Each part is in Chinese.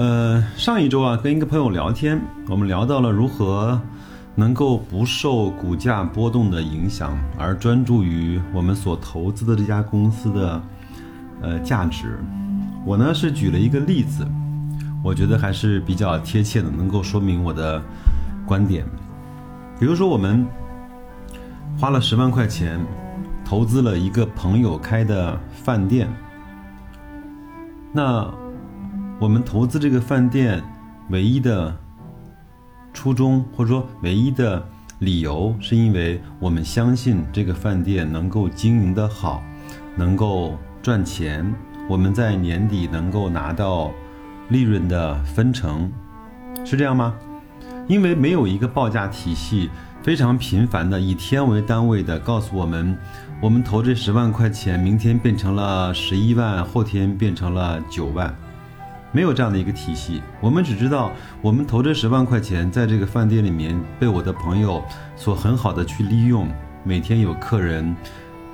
呃，上一周啊，跟一个朋友聊天，我们聊到了如何能够不受股价波动的影响，而专注于我们所投资的这家公司的呃价值。我呢是举了一个例子，我觉得还是比较贴切的，能够说明我的观点。比如说，我们花了十万块钱投资了一个朋友开的饭店，那。我们投资这个饭店，唯一的初衷或者说唯一的理由，是因为我们相信这个饭店能够经营的好，能够赚钱，我们在年底能够拿到利润的分成，是这样吗？因为没有一个报价体系非常频繁的以天为单位的告诉我们，我们投这十万块钱，明天变成了十一万，后天变成了九万。没有这样的一个体系，我们只知道我们投这十万块钱在这个饭店里面被我的朋友所很好的去利用，每天有客人，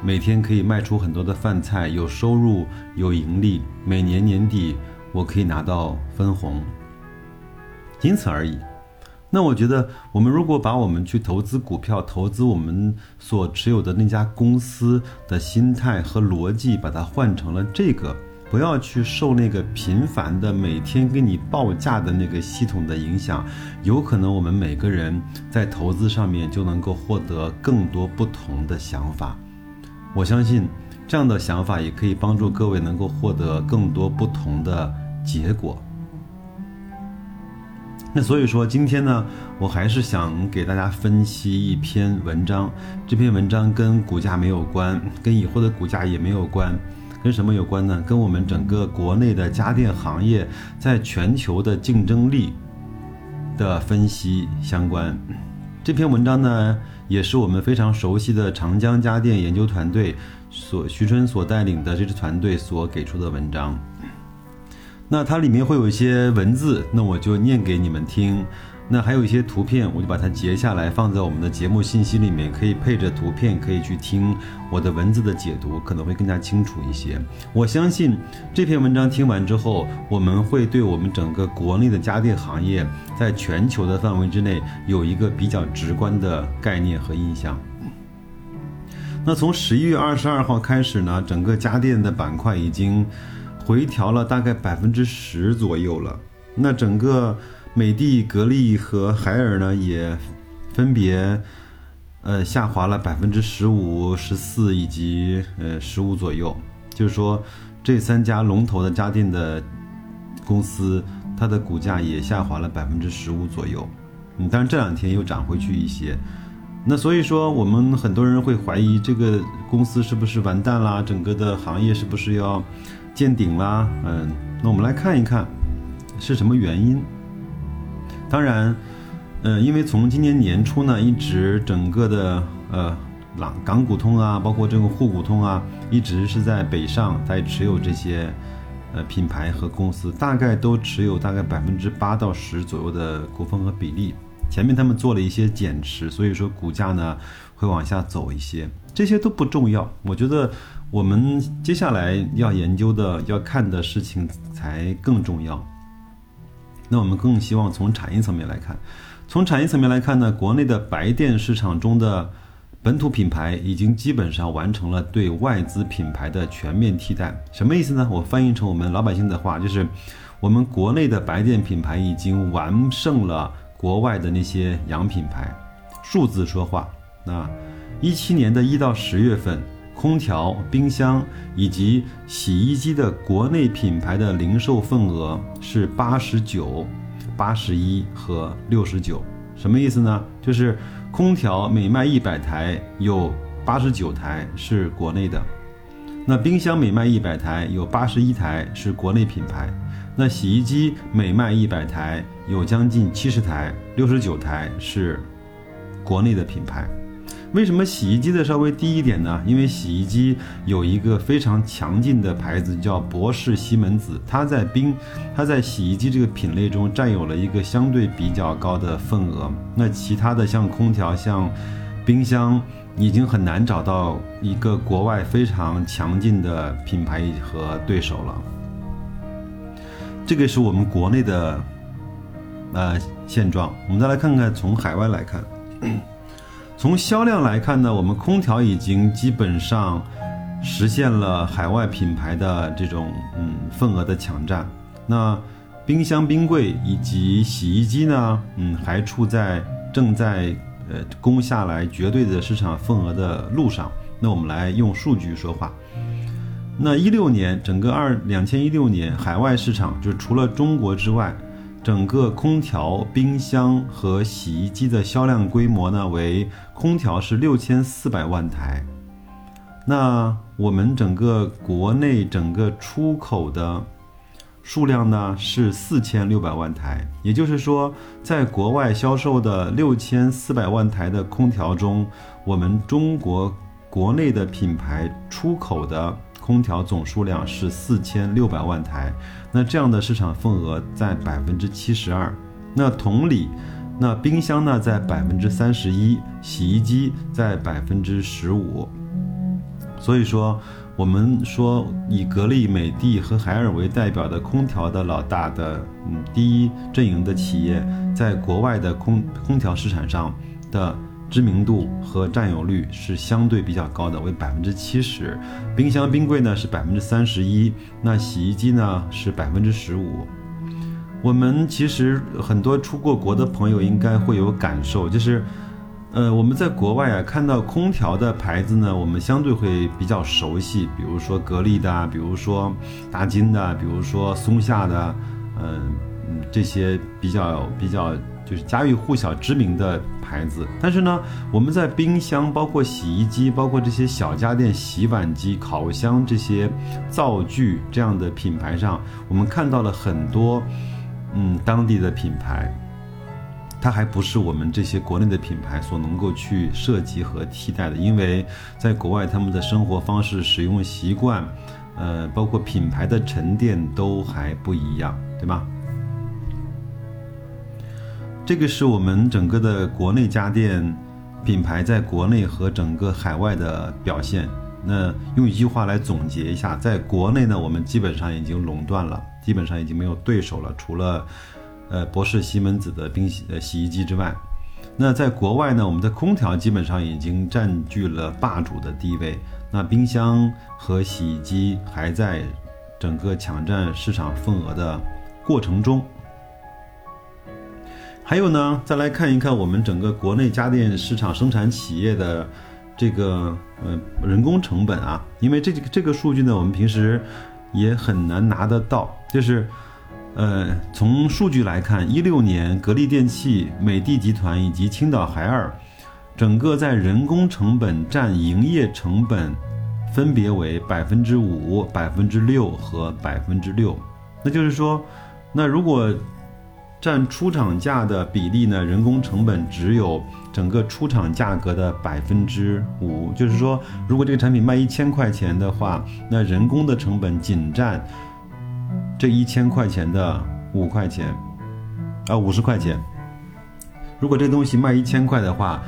每天可以卖出很多的饭菜，有收入有盈利，每年年底我可以拿到分红，仅此而已。那我觉得我们如果把我们去投资股票、投资我们所持有的那家公司的心态和逻辑，把它换成了这个。不要去受那个频繁的每天给你报价的那个系统的影响，有可能我们每个人在投资上面就能够获得更多不同的想法。我相信这样的想法也可以帮助各位能够获得更多不同的结果。那所以说今天呢，我还是想给大家分析一篇文章，这篇文章跟股价没有关，跟以后的股价也没有关。跟什么有关呢？跟我们整个国内的家电行业在全球的竞争力的分析相关。这篇文章呢，也是我们非常熟悉的长江家电研究团队所徐春所带领的这支团队所给出的文章。那它里面会有一些文字，那我就念给你们听。那还有一些图片，我就把它截下来放在我们的节目信息里面，可以配着图片，可以去听我的文字的解读，可能会更加清楚一些。我相信这篇文章听完之后，我们会对我们整个国内的家电行业在全球的范围之内有一个比较直观的概念和印象。那从十一月二十二号开始呢，整个家电的板块已经回调了大概百分之十左右了。那整个。美的、格力和海尔呢，也分别呃下滑了百分之十五、十四以及呃十五左右。就是说，这三家龙头的家电的公司，它的股价也下滑了百分之十五左右。嗯，但是这两天又涨回去一些。那所以说，我们很多人会怀疑这个公司是不是完蛋啦？整个的行业是不是要见顶啦？嗯，那我们来看一看是什么原因。当然，嗯，因为从今年年初呢，一直整个的呃，港港股通啊，包括这个沪股通啊，一直是在北上在持有这些呃品牌和公司，大概都持有大概百分之八到十左右的股份和比例。前面他们做了一些减持，所以说股价呢会往下走一些，这些都不重要。我觉得我们接下来要研究的、要看的事情才更重要。那我们更希望从产业层面来看，从产业层面来看呢，国内的白电市场中的本土品牌已经基本上完成了对外资品牌的全面替代。什么意思呢？我翻译成我们老百姓的话，就是我们国内的白电品牌已经完胜了国外的那些洋品牌。数字说话，那一七年的一到十月份。空调、冰箱以及洗衣机的国内品牌的零售份额是八十九、八十一和六十九，什么意思呢？就是空调每卖一百台，有八十九台是国内的；那冰箱每卖一百台，有八十一台是国内品牌；那洗衣机每卖一百台，有将近七十台，六十九台是国内的品牌。为什么洗衣机的稍微低一点呢？因为洗衣机有一个非常强劲的牌子叫博士西门子，它在冰，它在洗衣机这个品类中占有了一个相对比较高的份额。那其他的像空调、像冰箱，已经很难找到一个国外非常强劲的品牌和对手了。这个是我们国内的呃现状。我们再来看看从海外来看。从销量来看呢，我们空调已经基本上实现了海外品牌的这种嗯份额的抢占。那冰箱、冰柜以及洗衣机呢，嗯，还处在正在呃攻下来绝对的市场份额的路上。那我们来用数据说话。那一六年整个二两千一六年海外市场，就除了中国之外。整个空调、冰箱和洗衣机的销量规模呢，为空调是六千四百万台。那我们整个国内整个出口的数量呢是四千六百万台。也就是说，在国外销售的六千四百万台的空调中，我们中国国内的品牌出口的。空调总数量是四千六百万台，那这样的市场份额在百分之七十二。那同理，那冰箱呢在百分之三十一，洗衣机在百分之十五。所以说，我们说以格力、美的和海尔为代表的空调的老大的嗯第一阵营的企业，在国外的空空调市场上的。知名度和占有率是相对比较高的，为百分之七十。冰箱、冰柜呢是百分之三十一，那洗衣机呢是百分之十五。我们其实很多出过国的朋友应该会有感受，就是，呃，我们在国外啊看到空调的牌子呢，我们相对会比较熟悉，比如说格力的，比如说大金的，比如说松下的，嗯嗯，这些比较比较。就是家喻户晓、知名的牌子，但是呢，我们在冰箱、包括洗衣机、包括这些小家电、洗碗机、烤箱这些灶具这样的品牌上，我们看到了很多，嗯，当地的品牌，它还不是我们这些国内的品牌所能够去涉及和替代的，因为在国外他们的生活方式、使用习惯，呃，包括品牌的沉淀都还不一样，对吗？这个是我们整个的国内家电品牌在国内和整个海外的表现。那用一句话来总结一下，在国内呢，我们基本上已经垄断了，基本上已经没有对手了，除了呃博士西门子的冰洗呃洗衣机之外。那在国外呢，我们的空调基本上已经占据了霸主的地位。那冰箱和洗衣机还在整个抢占市场份额的过程中。还有呢，再来看一看我们整个国内家电市场生产企业的这个呃人工成本啊，因为这这个数据呢，我们平时也很难拿得到。就是，呃，从数据来看，一六年格力电器、美的集团以及青岛海尔，整个在人工成本占营业成本分别为百分之五、百分之六和百分之六。那就是说，那如果占出厂价的比例呢？人工成本只有整个出厂价格的百分之五，就是说，如果这个产品卖一千块钱的话，那人工的成本仅占这一千块钱的五块钱，啊，五十块钱。如果这东西卖一千块的话，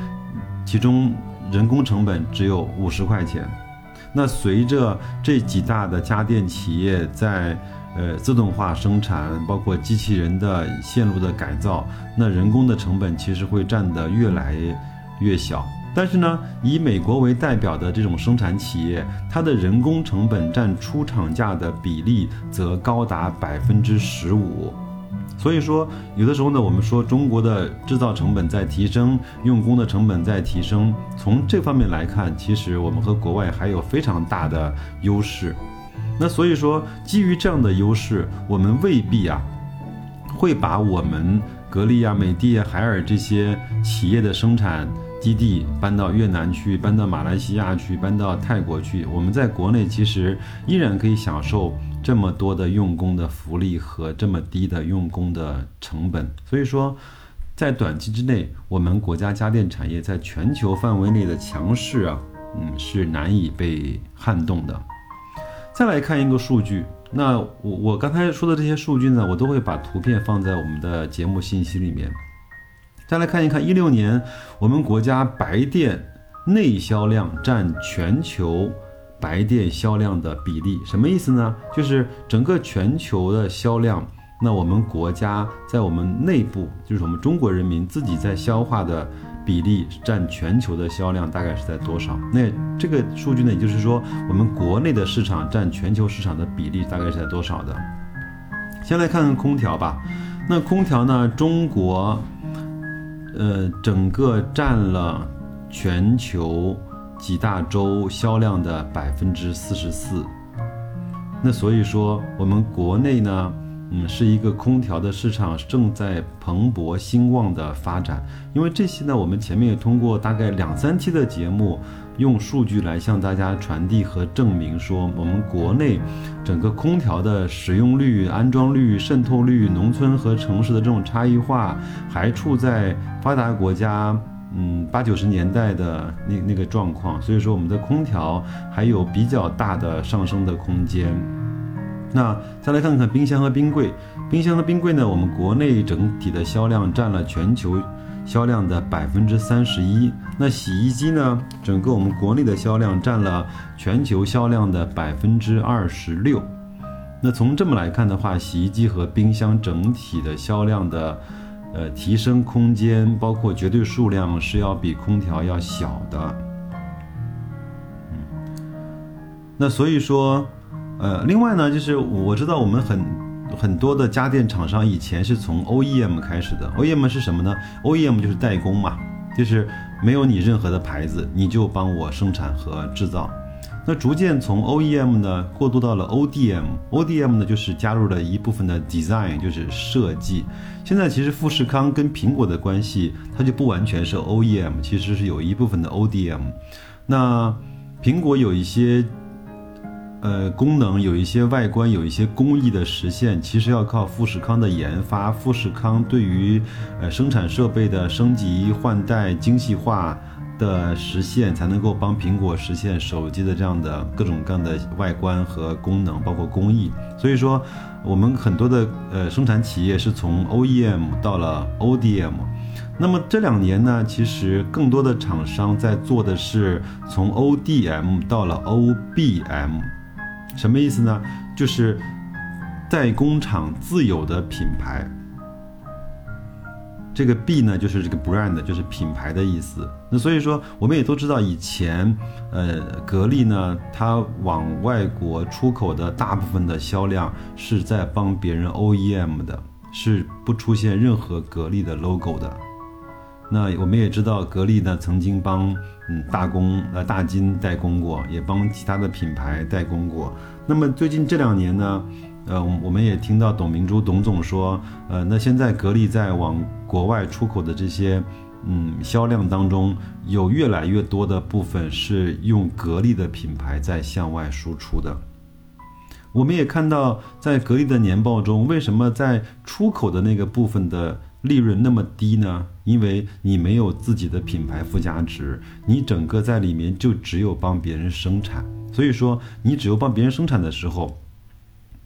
其中人工成本只有五十块钱。那随着这几大的家电企业在呃，自动化生产包括机器人的线路的改造，那人工的成本其实会占得越来越小。但是呢，以美国为代表的这种生产企业，它的人工成本占出厂价的比例则高达百分之十五。所以说，有的时候呢，我们说中国的制造成本在提升，用工的成本在提升，从这方面来看，其实我们和国外还有非常大的优势。那所以说，基于这样的优势，我们未必啊，会把我们格力啊、美的啊、海尔这些企业的生产基地搬到越南去，搬到马来西亚去，搬到泰国去。我们在国内其实依然可以享受。这么多的用工的福利和这么低的用工的成本，所以说，在短期之内，我们国家家电产业在全球范围内的强势啊，嗯，是难以被撼动的。再来看一个数据，那我我刚才说的这些数据呢，我都会把图片放在我们的节目信息里面。再来看一看一六年我们国家白电内销量占全球。白电销量的比例什么意思呢？就是整个全球的销量，那我们国家在我们内部，就是我们中国人民自己在消化的比例占全球的销量大概是在多少？那这个数据呢，也就是说我们国内的市场占全球市场的比例大概是在多少的？先来看看空调吧。那空调呢，中国，呃，整个占了全球。几大洲销量的百分之四十四，那所以说我们国内呢，嗯，是一个空调的市场正在蓬勃兴旺的发展。因为这些呢，我们前面也通过大概两三期的节目，用数据来向大家传递和证明说，我们国内整个空调的使用率、安装率、渗透率、农村和城市的这种差异化，还处在发达国家。嗯，八九十年代的那那个状况，所以说我们的空调还有比较大的上升的空间。那再来看看冰箱和冰柜，冰箱和冰柜呢，我们国内整体的销量占了全球销量的百分之三十一。那洗衣机呢，整个我们国内的销量占了全球销量的百分之二十六。那从这么来看的话，洗衣机和冰箱整体的销量的。呃，提升空间包括绝对数量是要比空调要小的，嗯，那所以说，呃，另外呢，就是我知道我们很很多的家电厂商以前是从 OEM 开始的，OEM 是什么呢？OEM 就是代工嘛，就是没有你任何的牌子，你就帮我生产和制造。那逐渐从 OEM 呢过渡到了 ODM，ODM 呢就是加入了一部分的 design，就是设计。现在其实富士康跟苹果的关系，它就不完全是 OEM，其实是有一部分的 ODM。那苹果有一些呃功能，有一些外观，有一些工艺的实现，其实要靠富士康的研发。富士康对于呃生产设备的升级换代、精细化。的实现才能够帮苹果实现手机的这样的各种各样的外观和功能，包括工艺。所以说，我们很多的呃生产企业是从 OEM 到了 ODM。那么这两年呢，其实更多的厂商在做的是从 ODM 到了 OBM。什么意思呢？就是代工厂自有的品牌。这个 B 呢，就是这个 brand，就是品牌的意思。那所以说，我们也都知道，以前，呃，格力呢，它往外国出口的大部分的销量是在帮别人 OEM 的，是不出现任何格力的 logo 的。那我们也知道，格力呢曾经帮嗯大工呃大金代工过，也帮其他的品牌代工过。那么最近这两年呢？呃，我们也听到董明珠董总说，呃，那现在格力在往国外出口的这些，嗯，销量当中，有越来越多的部分是用格力的品牌在向外输出的。我们也看到，在格力的年报中，为什么在出口的那个部分的利润那么低呢？因为你没有自己的品牌附加值，你整个在里面就只有帮别人生产，所以说你只有帮别人生产的时候。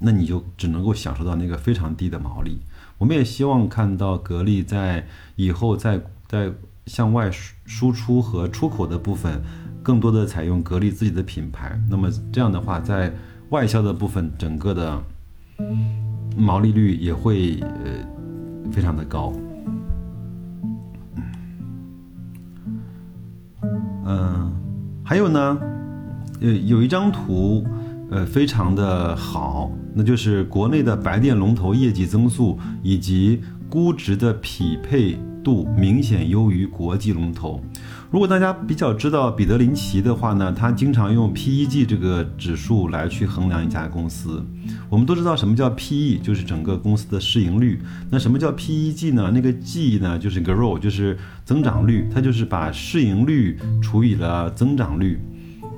那你就只能够享受到那个非常低的毛利。我们也希望看到格力在以后在在向外输输出和出口的部分，更多的采用格力自己的品牌。那么这样的话，在外销的部分，整个的毛利率也会呃非常的高。嗯，还有呢，呃，有一张图。呃，非常的好，那就是国内的白电龙头业绩增速以及估值的匹配度明显优于国际龙头。如果大家比较知道彼得林奇的话呢，他经常用 PEG 这个指数来去衡量一家公司。我们都知道什么叫 PE，就是整个公司的市盈率。那什么叫 PEG 呢？那个 G 呢，就是 Grow，就是增长率，它就是把市盈率除以了增长率。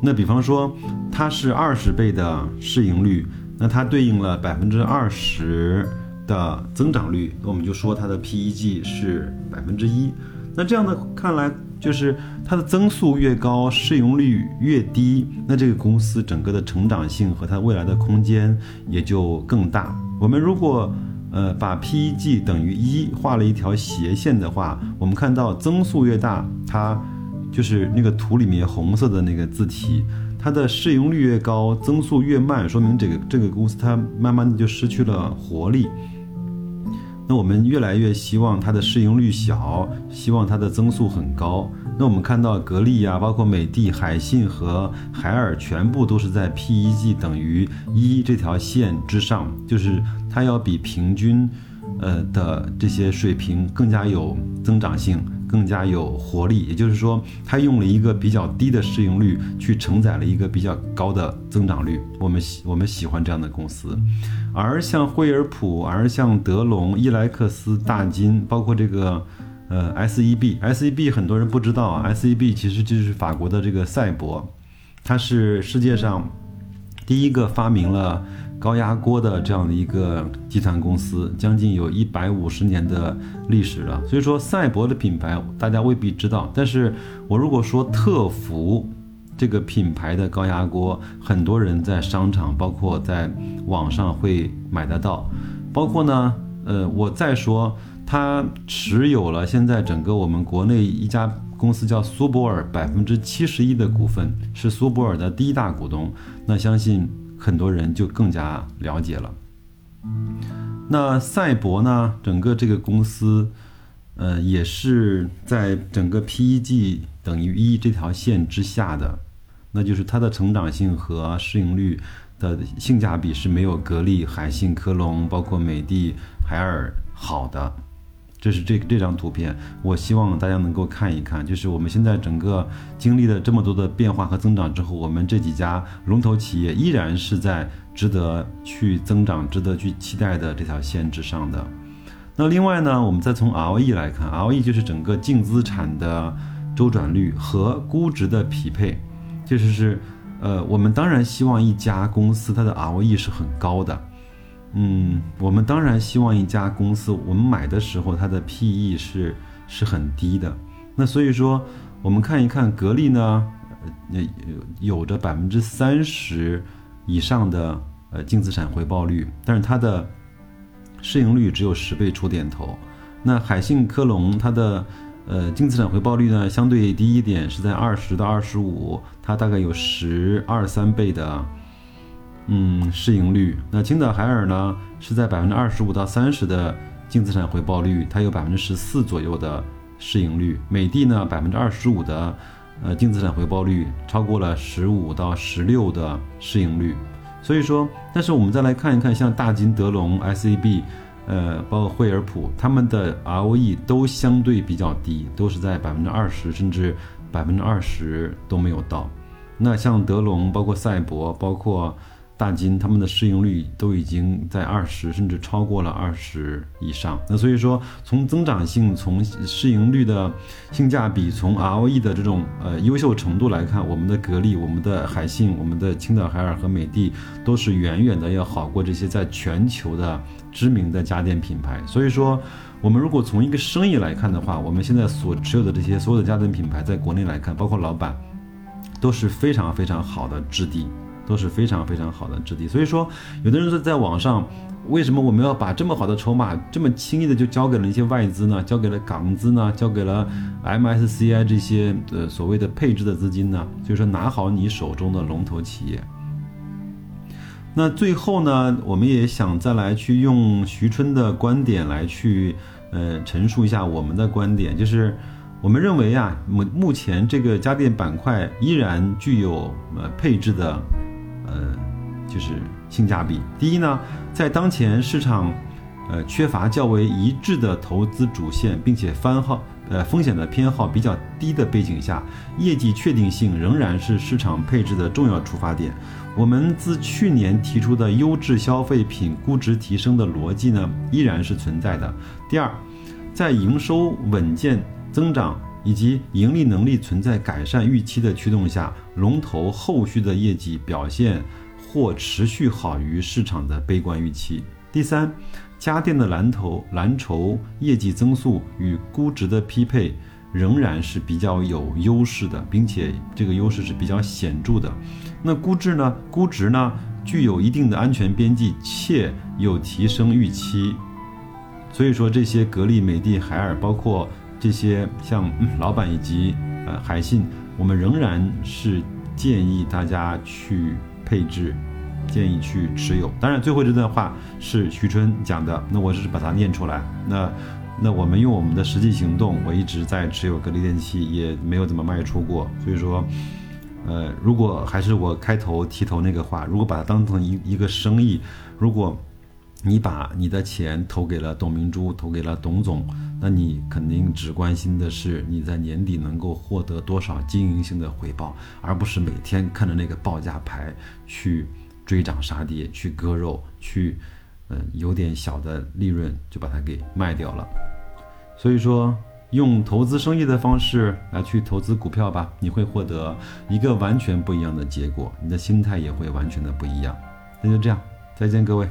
那比方说，它是二十倍的市盈率，那它对应了百分之二十的增长率，那我们就说它的 PEG 是百分之一。那这样的看来，就是它的增速越高，市盈率越低，那这个公司整个的成长性和它未来的空间也就更大。我们如果呃把 PEG 等于一画了一条斜线的话，我们看到增速越大，它就是那个图里面红色的那个字体，它的市盈率越高，增速越慢，说明这个这个公司它慢慢的就失去了活力。那我们越来越希望它的市盈率小，希望它的增速很高。那我们看到格力呀，包括美的、海信和海尔，全部都是在 PEG 等于一这条线之上，就是它要比平均，呃的这些水平更加有增长性。更加有活力，也就是说，它用了一个比较低的市盈率去承载了一个比较高的增长率。我们喜我们喜欢这样的公司，而像惠而浦，而像德龙、伊莱克斯、大金，包括这个呃 SEB，SEB 很多人不知道啊，SEB 其实就是法国的这个赛博，它是世界上第一个发明了。高压锅的这样的一个集团公司，将近有一百五十年的历史了。所以说，赛博的品牌大家未必知道，但是我如果说特福这个品牌的高压锅，很多人在商场，包括在网上会买得到。包括呢，呃，我再说，它持有了现在整个我们国内一家公司叫苏泊尔百分之七十一的股份，是苏泊尔的第一大股东。那相信。很多人就更加了解了。那赛博呢？整个这个公司，呃，也是在整个 PEG 等于一这条线之下的，那就是它的成长性和市盈率的性价比是没有格力、海信、科龙，包括美的、海尔好的。这是这这张图片，我希望大家能够看一看。就是我们现在整个经历了这么多的变化和增长之后，我们这几家龙头企业依然是在值得去增长、值得去期待的这条线之上的。那另外呢，我们再从 ROE 来看，ROE 就是整个净资产的周转率和估值的匹配，就是是，呃，我们当然希望一家公司它的 ROE 是很高的。嗯，我们当然希望一家公司，我们买的时候它的 PE 是是很低的。那所以说，我们看一看格力呢，呃，有着百分之三十以上的呃净资产回报率，但是它的市盈率只有十倍出点头。那海信科龙它的呃净资产回报率呢相对低一点，是在二十到二十五，它大概有十二三倍的。嗯，市盈率。那青岛海尔呢，是在百分之二十五到三十的净资产回报率，它有百分之十四左右的市盈率。美的呢，百分之二十五的呃净资产回报率，超过了十五到十六的市盈率。所以说，但是我们再来看一看，像大金、德龙、SAB，呃，包括惠而浦，他们的 ROE 都相对比较低，都是在百分之二十，甚至百分之二十都没有到。那像德龙，包括赛博，包括。大金他们的市盈率都已经在二十，甚至超过了二十以上。那所以说，从增长性、从市盈率的性价比、从 ROE 的这种呃优秀程度来看，我们的格力、我们的海信、我们的青岛海尔和美的都是远远的要好过这些在全球的知名的家电品牌。所以说，我们如果从一个生意来看的话，我们现在所持有的这些所有的家电品牌，在国内来看，包括老板，都是非常非常好的质地。都是非常非常好的质地，所以说，有的人说在网上，为什么我们要把这么好的筹码这么轻易的就交给了一些外资呢？交给了港资呢？交给了 MSCI 这些呃所谓的配置的资金呢？就是说拿好你手中的龙头企业。那最后呢，我们也想再来去用徐春的观点来去呃陈述一下我们的观点，就是我们认为啊，目目前这个家电板块依然具有呃配置的。呃，就是性价比。第一呢，在当前市场，呃，缺乏较为一致的投资主线，并且番号，呃，风险的偏好比较低的背景下，业绩确定性仍然是市场配置的重要出发点。我们自去年提出的优质消费品估值提升的逻辑呢，依然是存在的。第二，在营收稳健增长。以及盈利能力存在改善预期的驱动下，龙头后续的业绩表现或持续好于市场的悲观预期。第三，家电的蓝筹蓝筹业绩增速与估值的匹配仍然是比较有优势的，并且这个优势是比较显著的。那估值呢？估值呢具有一定的安全边际，且有提升预期。所以说，这些格力、美的、海尔，包括这些像老板以及呃海信，我们仍然是建议大家去配置，建议去持有。当然，最后这段话是徐春讲的，那我只是把它念出来。那那我们用我们的实际行动，我一直在持有格力电器，也没有怎么卖出过。所以说，呃，如果还是我开头提头那个话，如果把它当成一一个生意，如果你把你的钱投给了董明珠，投给了董总，那你肯定只关心的是你在年底能够获得多少经营性的回报，而不是每天看着那个报价牌去追涨杀跌，去割肉，去，嗯，有点小的利润就把它给卖掉了。所以说，用投资生意的方式来去投资股票吧，你会获得一个完全不一样的结果，你的心态也会完全的不一样。那就这样，再见各位。